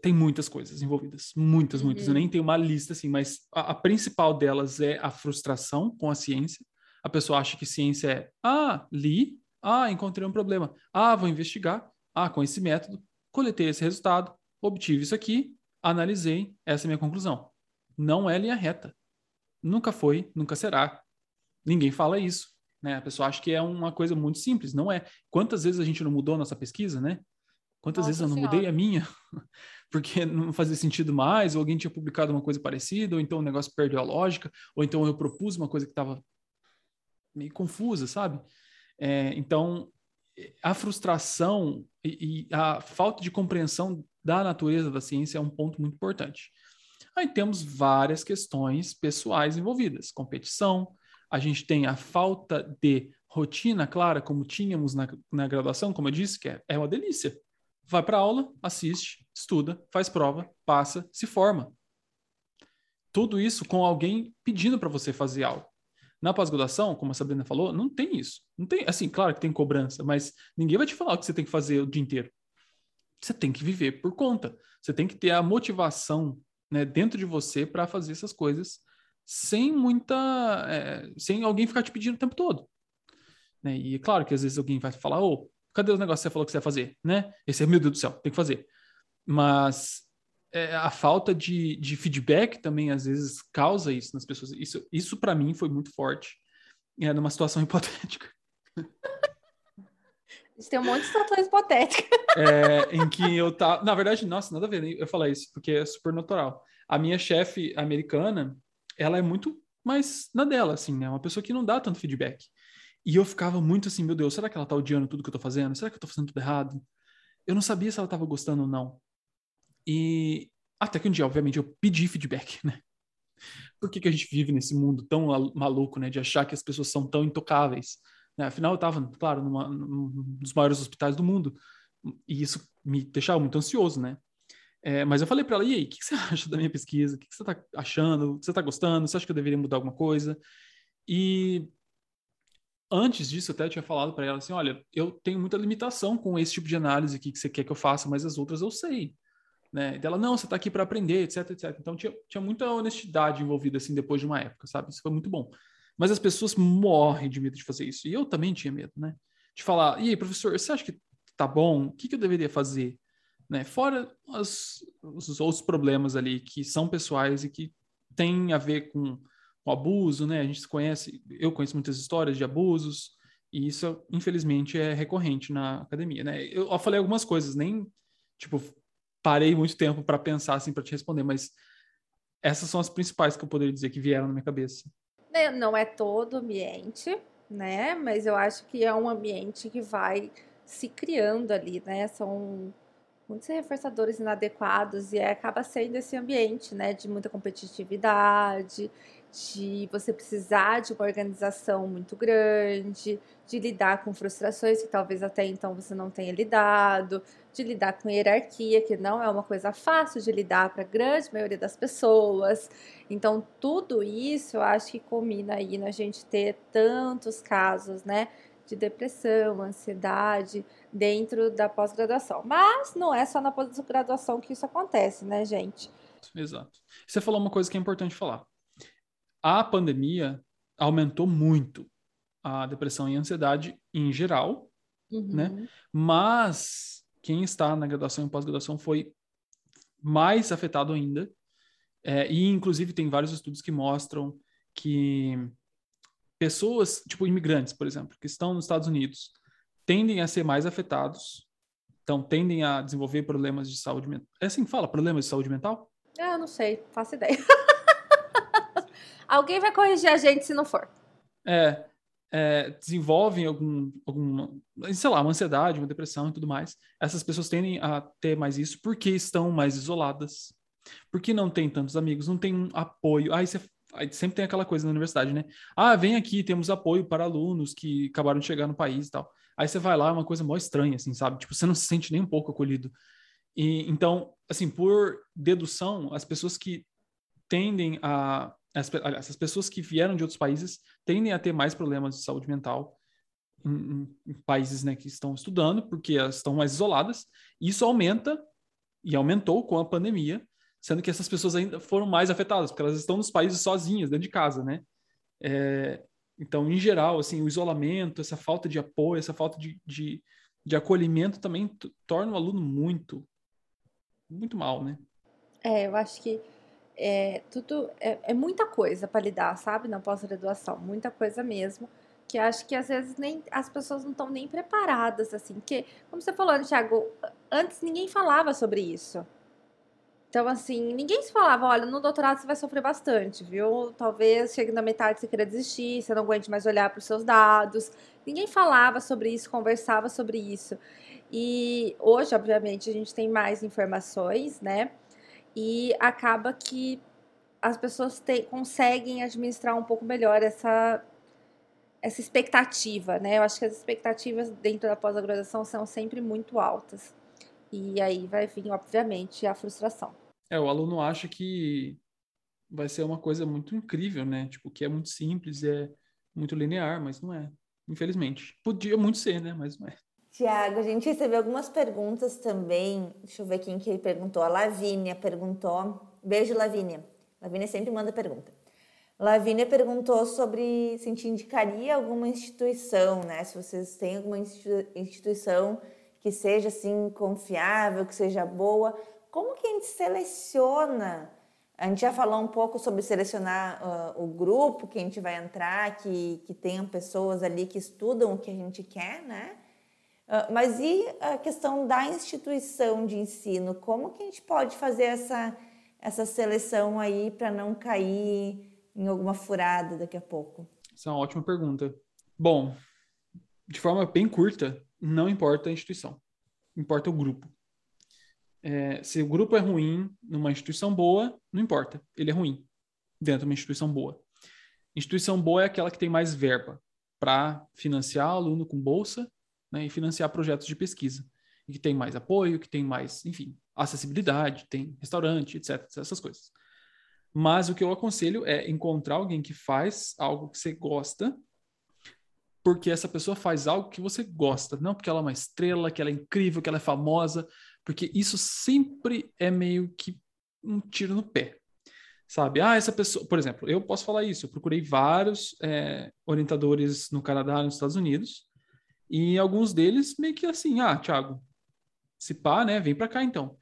tem muitas coisas envolvidas, muitas, muitas. Uhum. Eu nem tenho uma lista assim, mas a, a, principal delas é a frustração com a ciência. A pessoa acha que ciência é, ah, li, ah, encontrei um problema, ah, vou investigar, ah, com esse método, coletei esse resultado, obtive isso aqui, analisei, essa é a minha conclusão. Não é linha reta. Nunca foi, nunca será. Ninguém fala isso. Né? A pessoa acha que é uma coisa muito simples, não é. Quantas vezes a gente não mudou a nossa pesquisa, né? Quantas nossa vezes eu não senhora. mudei a minha? Porque não fazia sentido mais, ou alguém tinha publicado uma coisa parecida, ou então o negócio perdeu a lógica, ou então eu propus uma coisa que estava meio confusa, sabe? É, então, a frustração e, e, a falta de compreensão da natureza da ciência é um ponto muito importante. Aí temos várias questões pessoais envolvidas, competição, a gente tem a falta de rotina clara, como tínhamos na, na graduação, como eu disse, que é, é uma delícia. Vai para aula, assiste, estuda, faz prova, passa, se forma. Tudo isso com alguém pedindo para você fazer algo. Na pós-graduação, como a Sabrina falou, não tem isso. Não tem, assim, claro que tem cobrança, mas ninguém vai te falar o que você tem que fazer o dia inteiro. Você tem que viver por conta. Você tem que ter a motivação né, dentro de você para fazer essas coisas sem muita. É, sem alguém ficar te pedindo o tempo todo. Né? E é claro que às vezes alguém vai falar, ô, cadê os negócios que você falou que você ia fazer? Né? Esse é, meu Deus do céu, tem que fazer. Mas é, a falta de, de feedback também às vezes causa isso nas pessoas. Isso, isso para mim foi muito forte é, numa situação hipotética. A gente tem um monte de situações hipotéticas. É, em que eu tava. Na verdade, nossa, nada a ver eu falar isso, porque é super natural. A minha chefe americana, ela é muito mais na dela, assim, né? Uma pessoa que não dá tanto feedback. E eu ficava muito assim, meu Deus, será que ela tá odiando tudo que eu tô fazendo? Será que eu tô fazendo tudo errado? Eu não sabia se ela tava gostando ou não. E até que um dia, obviamente, eu pedi feedback, né? Por que, que a gente vive nesse mundo tão maluco, né? De achar que as pessoas são tão intocáveis. Né? Afinal, eu estava, claro, numa, num dos maiores hospitais do mundo. E isso me deixava muito ansioso, né? É, mas eu falei para ela, e aí, o que, que, você acha da minha pesquisa? O que, que você está achando? Você está gostando? Você acha que eu deveria mudar alguma coisa? E antes disso, eu até tinha falado para ela assim, olha, eu tenho muita limitação com esse tipo de análise aqui que você quer que eu faça, mas as outras eu sei. Né? E dela, não, você está aqui para aprender, etc, etc. Então tinha, tinha muita honestidade envolvida assim depois de uma época, sabe? Isso foi muito bom. Mas as pessoas morrem de medo de fazer isso. E eu também tinha medo, né? De falar, e aí, professor, você acha que tá bom? O que, que eu deveria fazer? Né? Fora as, os outros problemas ali que são pessoais e que têm a ver com o abuso, né? A gente conhece, eu conheço muitas histórias de abusos e isso, infelizmente, é recorrente na academia, né? Eu, eu falei algumas coisas, nem, tipo, parei muito tempo para pensar, assim, para te responder, mas essas são as principais que eu poderia dizer que vieram na minha cabeça. Não é todo ambiente, né? Mas eu acho que é um ambiente que vai se criando ali, né? São muitos reforçadores inadequados e acaba sendo esse ambiente, né, de muita competitividade, de você precisar de uma organização muito grande, de lidar com frustrações que talvez até então você não tenha lidado, de lidar com hierarquia, que não é uma coisa fácil de lidar para a grande maioria das pessoas. Então, tudo isso eu acho que combina aí na gente ter tantos casos, né, de depressão, ansiedade dentro da pós-graduação. Mas não é só na pós-graduação que isso acontece, né, gente? Exato. Você falou uma coisa que é importante falar. A pandemia aumentou muito a depressão e a ansiedade em geral, uhum. né? Mas quem está na graduação e pós-graduação foi mais afetado ainda. É, e, inclusive, tem vários estudos que mostram que pessoas, tipo imigrantes, por exemplo, que estão nos Estados Unidos, tendem a ser mais afetados, então tendem a desenvolver problemas de saúde mental. É assim que fala, problemas de saúde mental? Eu não sei, faço ideia. Alguém vai corrigir a gente se não for. É, é, desenvolvem algum, alguma, sei lá, uma ansiedade, uma depressão e tudo mais, essas pessoas tendem a ter mais isso porque estão mais isoladas, porque não tem tantos amigos, não tem um apoio. Aí você aí sempre tem aquela coisa na universidade, né? Ah, vem aqui, temos apoio para alunos que acabaram de chegar no país e tal. Aí você vai lá, é uma coisa mó estranha, assim, sabe? Tipo, você não se sente nem um pouco acolhido. E, então, assim, por dedução, as pessoas que tendem a. As, essas pessoas que vieram de outros países tendem a ter mais problemas de saúde mental em, em países né, que estão estudando, porque elas estão mais isoladas. E isso aumenta, e aumentou com a pandemia, sendo que essas pessoas ainda foram mais afetadas, porque elas estão nos países sozinhas, dentro de casa, né? É, então, em geral, assim, o isolamento, essa falta de apoio, essa falta de, de, de acolhimento também torna o aluno muito, muito mal, né? É, eu acho que é, tudo é, é muita coisa para lidar, sabe, na pós-graduação, muita coisa mesmo. Que acho que às vezes nem as pessoas não estão nem preparadas, assim, porque, como você falou, Thiago, antes ninguém falava sobre isso. Então, assim, ninguém se falava, olha, no doutorado você vai sofrer bastante, viu? Talvez chegue na metade você queira desistir, você não aguente mais olhar para os seus dados. Ninguém falava sobre isso, conversava sobre isso. E hoje, obviamente, a gente tem mais informações, né? E acaba que as pessoas te, conseguem administrar um pouco melhor essa, essa expectativa, né? Eu acho que as expectativas dentro da pós-graduação são sempre muito altas. E aí vai vir, obviamente, a frustração. É, o aluno acha que vai ser uma coisa muito incrível, né? Tipo, que é muito simples, é muito linear, mas não é. Infelizmente. Podia muito ser, né? Mas não é. Tiago, a gente recebeu algumas perguntas também. Deixa eu ver quem que perguntou. A Lavínia perguntou. Beijo, Lavínia. Lavínia sempre manda pergunta. Lavínia perguntou sobre se a gente indicaria alguma instituição, né? Se vocês têm alguma instituição que seja assim confiável, que seja boa. Como que a gente seleciona? A gente já falou um pouco sobre selecionar uh, o grupo que a gente vai entrar, que, que tenham pessoas ali que estudam o que a gente quer, né? Uh, mas e a questão da instituição de ensino? Como que a gente pode fazer essa, essa seleção aí para não cair em alguma furada daqui a pouco? Essa é uma ótima pergunta. Bom, de forma bem curta, não importa a instituição, importa o grupo. É, se o grupo é ruim numa instituição boa, não importa, ele é ruim dentro de uma instituição boa. Instituição boa é aquela que tem mais verba para financiar aluno com bolsa né, e financiar projetos de pesquisa. E que tem mais apoio, que tem mais, enfim, acessibilidade, tem restaurante, etc, essas coisas. Mas o que eu aconselho é encontrar alguém que faz algo que você gosta porque essa pessoa faz algo que você gosta, não porque ela é uma estrela, que ela é incrível, que ela é famosa, porque isso sempre é meio que um tiro no pé, sabe? Ah, essa pessoa, por exemplo, eu posso falar isso, eu procurei vários é, orientadores no Canadá, nos Estados Unidos, e alguns deles meio que assim, ah, Thiago, se pá, né, vem para cá então.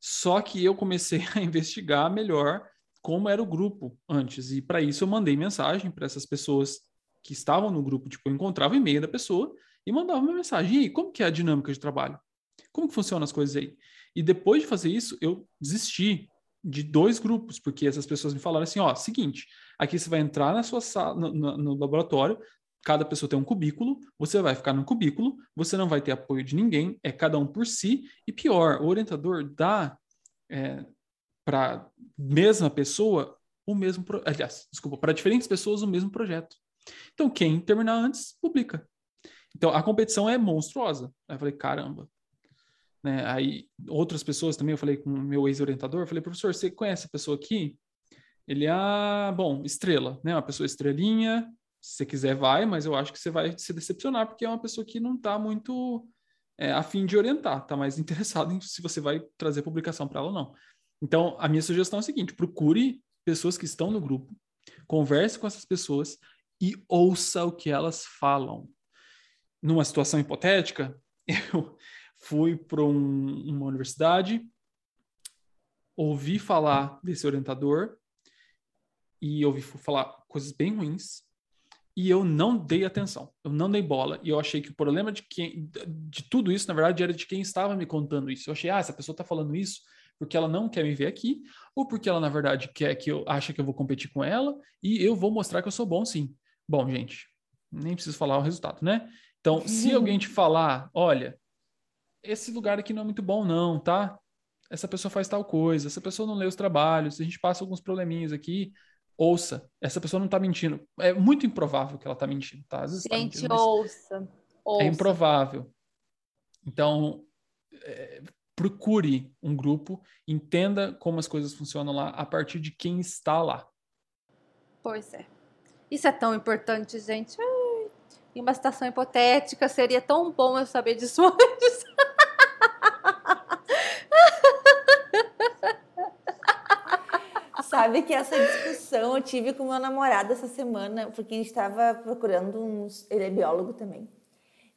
Só que eu comecei a investigar melhor como era o grupo antes, e para isso eu mandei mensagem para essas pessoas que estavam no grupo, tipo, eu encontrava o e-mail da pessoa e mandava uma mensagem. E aí, como que é a dinâmica de trabalho? Como que funcionam as coisas aí? E depois de fazer isso, eu desisti de dois grupos, porque essas pessoas me falaram assim, ó, seguinte, aqui você vai entrar na sua sala, no, no, no laboratório, cada pessoa tem um cubículo, você vai ficar no cubículo, você não vai ter apoio de ninguém, é cada um por si, e pior, o orientador dá é, para mesma pessoa o mesmo, pro... aliás, desculpa, para diferentes pessoas o mesmo projeto. Então, quem terminar antes, publica. Então, a competição é monstruosa. Aí eu falei, caramba. Né? Aí, outras pessoas também, eu falei com o meu ex-orientador, eu falei, professor, você conhece a pessoa aqui? Ele, ah, bom, estrela, né? Uma pessoa estrelinha, se você quiser, vai, mas eu acho que você vai se decepcionar, porque é uma pessoa que não está muito é, a fim de orientar, está mais interessado em se você vai trazer publicação para ela ou não. Então, a minha sugestão é a seguinte: procure pessoas que estão no grupo, converse com essas pessoas e ouça o que elas falam. Numa situação hipotética, eu fui para um, uma universidade, ouvi falar desse orientador e ouvi falar coisas bem ruins e eu não dei atenção, eu não dei bola e eu achei que o problema de quem de tudo isso na verdade era de quem estava me contando isso. Eu achei, ah, essa pessoa está falando isso porque ela não quer me ver aqui ou porque ela na verdade quer que eu acha que eu vou competir com ela e eu vou mostrar que eu sou bom sim. Bom, gente, Nem preciso falar o resultado, né? Então, se alguém te falar, olha, esse lugar aqui não é muito bom, não, tá? Essa pessoa faz tal coisa, essa pessoa não lê os trabalhos, a gente passa alguns probleminhas aqui, ouça. Essa pessoa não tá mentindo. É muito improvável que ela tá mentindo, tá? Às vezes tá Gente, mentindo, mas ouça. ouça. é improvável. Então, é, procure um grupo, entenda como as coisas funcionam lá a partir de quem está lá. Pois é. Isso é tão importante, gente. Ai, em uma situação hipotética, seria tão bom eu saber disso antes. Sabe que essa discussão eu tive com meu namorado essa semana, porque a gente estava procurando uns. Ele é biólogo também.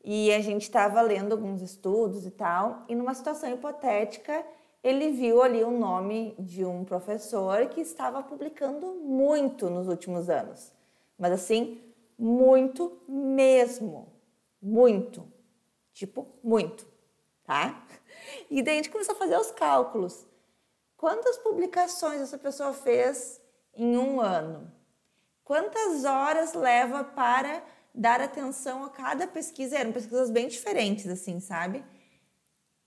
E a gente estava lendo alguns estudos e tal, e numa situação hipotética, ele viu ali o nome de um professor que estava publicando muito nos últimos anos. Mas assim, muito mesmo. Muito. Tipo, muito. Tá? E daí a gente começou a fazer os cálculos. Quantas publicações essa pessoa fez em um ano? Quantas horas leva para dar atenção a cada pesquisa? Eram pesquisas bem diferentes, assim, sabe?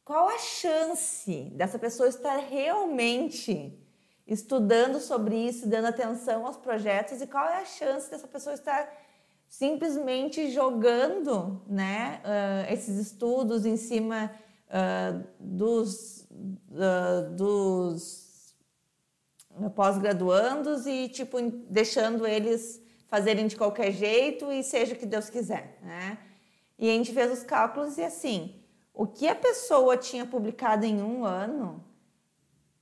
Qual a chance dessa pessoa estar realmente estudando sobre isso, dando atenção aos projetos? E qual é a chance dessa pessoa estar simplesmente jogando né, uh, esses estudos em cima uh, dos, dos pós-graduandos e tipo deixando eles fazerem de qualquer jeito e seja o que Deus quiser, né? E a gente fez os cálculos e assim, o que a pessoa tinha publicado em um ano,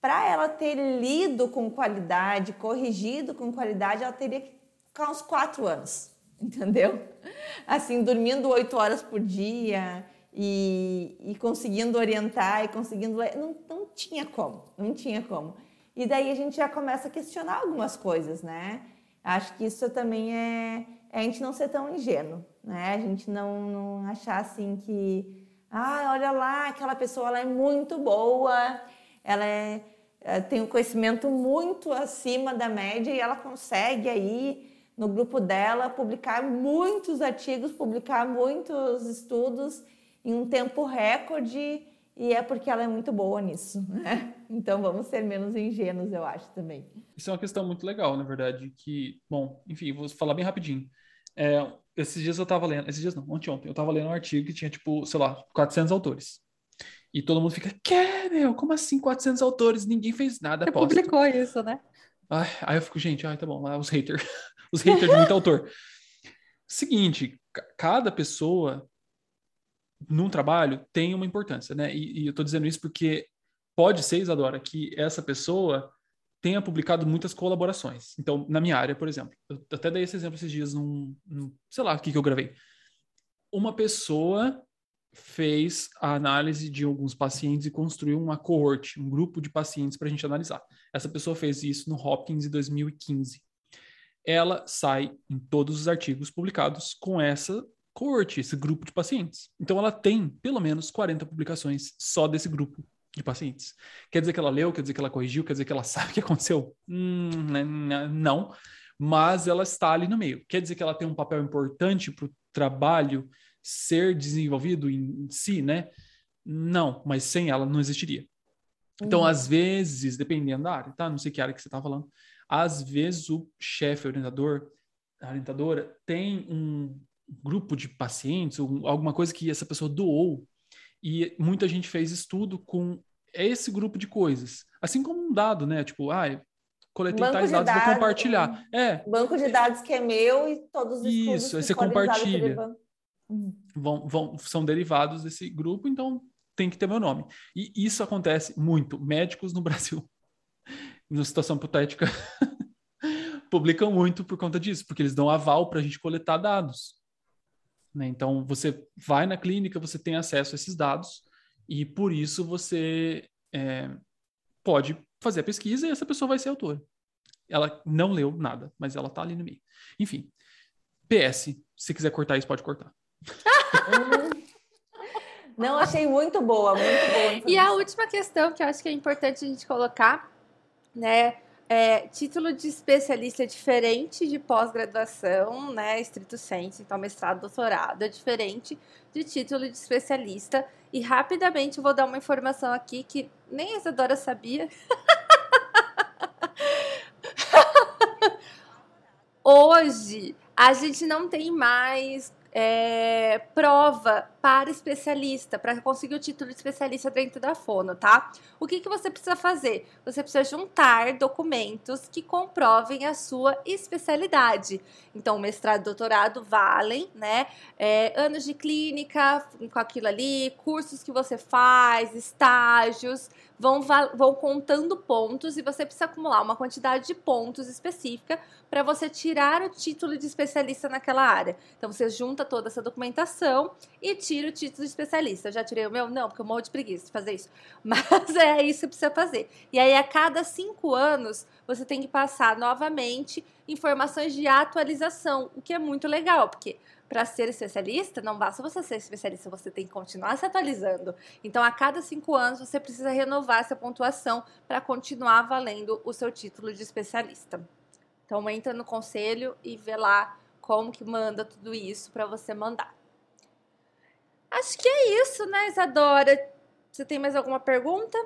para ela ter lido com qualidade, corrigido com qualidade, ela teria que ficar uns quatro anos, entendeu? Assim, dormindo oito horas por dia e, e conseguindo orientar e conseguindo. Não, não tinha como, não tinha como. E daí a gente já começa a questionar algumas coisas, né? Acho que isso também é, é a gente não ser tão ingênuo, né? A gente não, não achar assim que, ah, olha lá, aquela pessoa ela é muito boa, ela é, é, tem um conhecimento muito acima da média e ela consegue aí no grupo dela publicar muitos artigos, publicar muitos estudos em um tempo recorde e é porque ela é muito boa nisso, né? Então vamos ser menos ingênuos, eu acho também. Isso é uma questão muito legal, na verdade, que, bom, enfim, vou falar bem rapidinho. É, esses dias eu tava lendo, esses dias não, ontem, ontem, eu tava lendo um artigo que tinha, tipo, sei lá, 400 autores. E todo mundo fica, que, meu, como assim 400 autores? Ninguém fez nada, Você publicou isso, né? Ai, aí eu fico, gente, ai, tá bom, lá os haters, os haters de muito autor. Seguinte, cada pessoa num trabalho tem uma importância, né? E, e eu estou dizendo isso porque pode ser, Isadora, que essa pessoa tenha publicado muitas colaborações. Então, na minha área, por exemplo, eu até dei esse exemplo esses dias num, num sei lá, o que, que eu gravei. Uma pessoa fez a análise de alguns pacientes e construiu uma cohort, um grupo de pacientes para a gente analisar. Essa pessoa fez isso no Hopkins em 2015. Ela sai em todos os artigos publicados com essa cohort, esse grupo de pacientes. Então ela tem pelo menos 40 publicações só desse grupo de pacientes. Quer dizer que ela leu, quer dizer que ela corrigiu, quer dizer que ela sabe o que aconteceu? Hum, né, né, não, mas ela está ali no meio. Quer dizer que ela tem um papel importante para o trabalho ser desenvolvido em si, né? Não, mas sem ela não existiria. Então, uhum. às vezes, dependendo da área, tá? Não sei que área que você está falando. Às vezes o chefe, orientador, a orientadora tem um, grupo de pacientes, ou alguma coisa que essa pessoa doou, e muita gente fez estudo com esse grupo de coisas. Assim como um dado, né? Tipo, ah, coletei tais dados, dados, vou compartilhar. É. Banco de dados que é meu e todos os Isso, aí você compartilha. Vão, vão, são derivados desse grupo, então tem que ter meu nome. E isso acontece muito. Médicos no Brasil, numa situação hipotética, publicam muito por conta disso, porque eles dão aval para a gente coletar dados. Né? Então, você vai na clínica, você tem acesso a esses dados e por isso você é, pode fazer a pesquisa e essa pessoa vai ser autora. Ela não leu nada, mas ela está ali no meio. Enfim, PS, se quiser cortar isso, pode cortar. Não, achei muito boa, muito boa. E a última questão que eu acho que é importante a gente colocar, né? É, título de especialista é diferente de pós-graduação, né? Estrito senso, então mestrado, doutorado é diferente de título de especialista. E rapidamente vou dar uma informação aqui que nem a Isadora sabia. Hoje a gente não tem mais é, prova para especialista, para conseguir o título de especialista dentro da Fono, tá? O que, que você precisa fazer? Você precisa juntar documentos que comprovem a sua especialidade. Então, mestrado e doutorado valem, né? É, anos de clínica com aquilo ali, cursos que você faz, estágios, vão, vão contando pontos e você precisa acumular uma quantidade de pontos específica para você tirar o título de especialista naquela área. Então você junta toda essa documentação e tira o título de especialista. Eu já tirei o meu? Não, porque eu morro de preguiça de fazer isso. Mas é isso que precisa fazer. E aí, a cada cinco anos, você tem que passar novamente informações de atualização, o que é muito legal, porque para ser especialista, não basta você ser especialista, você tem que continuar se atualizando. Então, a cada cinco anos, você precisa renovar essa pontuação para continuar valendo o seu título de especialista. Então, entra no conselho e vê lá como que manda tudo isso para você mandar. Acho que é isso, né, Isadora? Você tem mais alguma pergunta?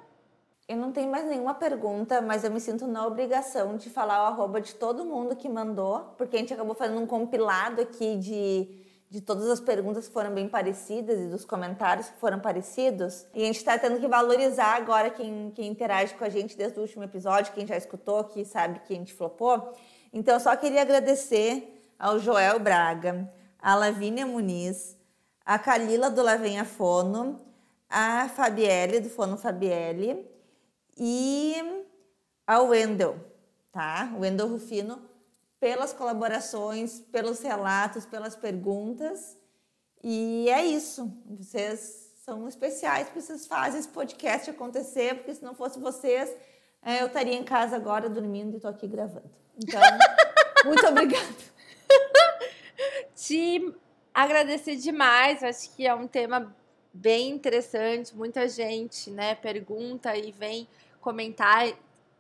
Eu não tenho mais nenhuma pergunta, mas eu me sinto na obrigação de falar o arroba de todo mundo que mandou, porque a gente acabou fazendo um compilado aqui de, de todas as perguntas que foram bem parecidas e dos comentários que foram parecidos. E a gente está tendo que valorizar agora quem, quem interage com a gente desde o último episódio, quem já escutou, que sabe que a gente flopou. Então, eu só queria agradecer ao Joel Braga, a Lavínia Muniz, a Calila do Lavenha Fono, a Fabielle do Fono Fabielle e ao Wendel, tá? Wendel Rufino, pelas colaborações, pelos relatos, pelas perguntas. E é isso. Vocês são especiais, porque vocês fazem esse podcast acontecer, porque se não fosse vocês, é, eu estaria em casa agora dormindo e estou aqui gravando. Então, muito obrigada. Te agradecer demais, acho que é um tema bem interessante, muita gente, né, pergunta e vem comentar.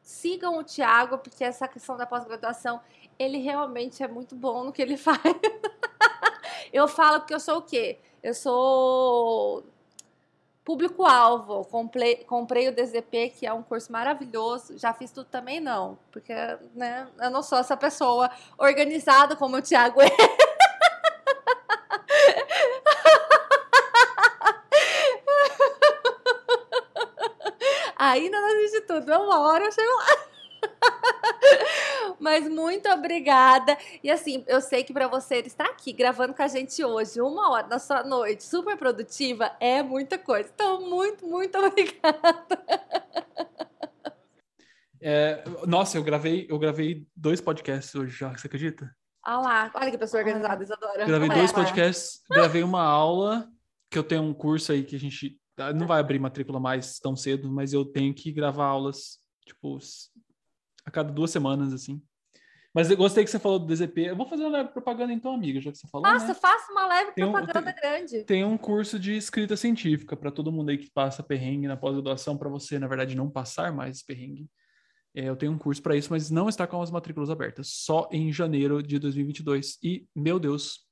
Sigam o Thiago, porque essa questão da pós-graduação, ele realmente é muito bom no que ele faz. eu falo que eu sou o quê? Eu sou público-alvo. Comprei, comprei o DZP, que é um curso maravilhoso. Já fiz tudo também, não. Porque né, eu não sou essa pessoa organizada como o Thiago é. Ainda não assisti tudo, uma hora eu chego lá. Mas muito obrigada. E assim, eu sei que para você estar aqui gravando com a gente hoje, uma hora na sua noite, super produtiva, é muita coisa. Então, muito, muito obrigada. É, nossa, eu gravei, eu gravei dois podcasts hoje já, você acredita? Ah lá, olha que pessoa organizada, Isadora. Gravei dois podcasts, gravei uma aula, que eu tenho um curso aí que a gente não vai abrir matrícula mais tão cedo, mas eu tenho que gravar aulas, tipo, a cada duas semanas, assim. Mas eu gostei que você falou do DZP. Eu vou fazer uma leve propaganda então, amiga, já que você falou. Nossa, né? faça uma leve tem propaganda um, tem, grande. Tem um curso de escrita científica para todo mundo aí que passa perrengue na pós-graduação, para você, na verdade, não passar mais perrengue. É, eu tenho um curso para isso, mas não está com as matrículas abertas, só em janeiro de 2022. E, meu Deus,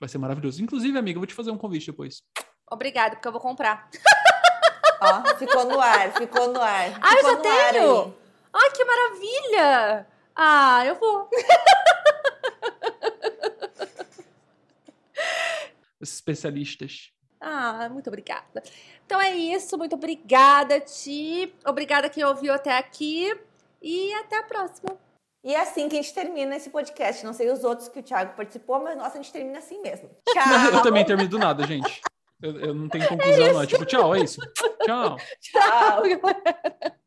vai ser maravilhoso. Inclusive, amiga, eu vou te fazer um convite depois. Obrigada, porque eu vou comprar. Ó, ficou no ar, ficou no ar. Ah, eu já tenho! Ai, que maravilha! Ah, eu vou. Os especialistas. Ah, muito obrigada. Então é isso, muito obrigada, Ti. Obrigada quem ouviu até aqui. E até a próxima. E é assim que a gente termina esse podcast. Não sei os outros que o Thiago participou, mas nossa, a gente termina assim mesmo. Tchau! Eu também termino do nada, gente. Eu, eu não tenho conclusão, é não. É tipo, tchau, é isso. Tchau. Tchau, galera.